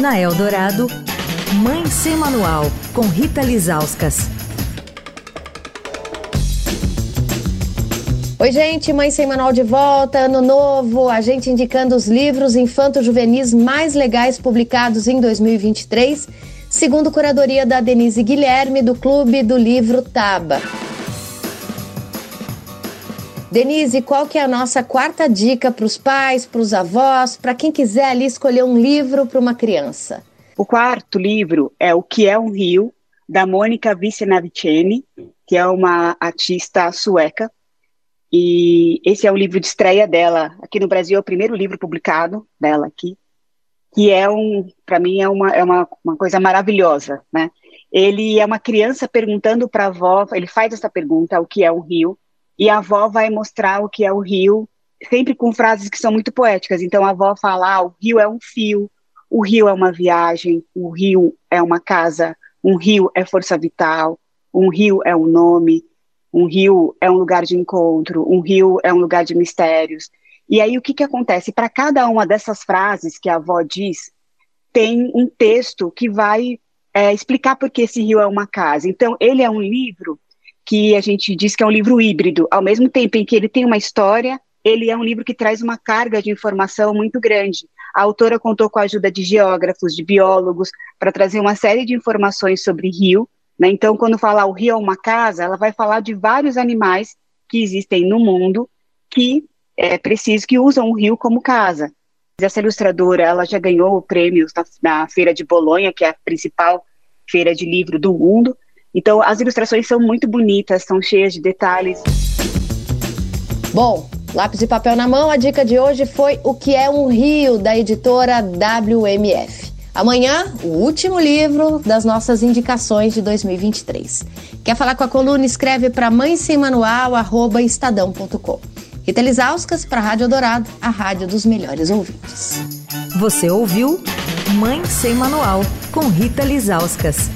Na Eldorado, Mãe Sem Manual, com Rita Lizauskas. Oi, gente, Mãe Sem Manual de volta, ano novo, a gente indicando os livros infanto-juvenis mais legais publicados em 2023, segundo curadoria da Denise Guilherme, do Clube do Livro Taba. Denise, qual que é a nossa quarta dica para os pais, para os avós, para quem quiser ali escolher um livro para uma criança? O quarto livro é O que é um Rio, da Mônica Vicenaviceni, que é uma artista sueca. E esse é o livro de estreia dela aqui no Brasil, é o primeiro livro publicado dela aqui, que é um, para mim é uma, é uma, uma coisa maravilhosa, né? Ele é uma criança perguntando para a avó, ele faz essa pergunta, o que é um rio, e a avó vai mostrar o que é o rio, sempre com frases que são muito poéticas. Então a avó fala: ah, o rio é um fio, o rio é uma viagem, o rio é uma casa, um rio é força vital, um rio é um nome, um rio é um lugar de encontro, um rio é um lugar de mistérios. E aí o que, que acontece? Para cada uma dessas frases que a avó diz, tem um texto que vai é, explicar por que esse rio é uma casa. Então, ele é um livro que a gente diz que é um livro híbrido. Ao mesmo tempo em que ele tem uma história, ele é um livro que traz uma carga de informação muito grande. A autora contou com a ajuda de geógrafos, de biólogos, para trazer uma série de informações sobre rio. Né? Então, quando falar o rio é uma casa, ela vai falar de vários animais que existem no mundo que é preciso que usam o rio como casa. Essa ilustradora, ela já ganhou prêmios na, na Feira de Bolonha, que é a principal feira de livro do mundo, então, as ilustrações são muito bonitas, são cheias de detalhes. Bom, lápis e papel na mão, a dica de hoje foi O que é um Rio, da editora WMF. Amanhã, o último livro das nossas indicações de 2023. Quer falar com a coluna? Escreve para mãe sem manual, arroba estadão.com. Rita Lisauskas para a Rádio Dourado, a rádio dos melhores ouvintes. Você ouviu Mãe Sem Manual, com Rita Lisauskas.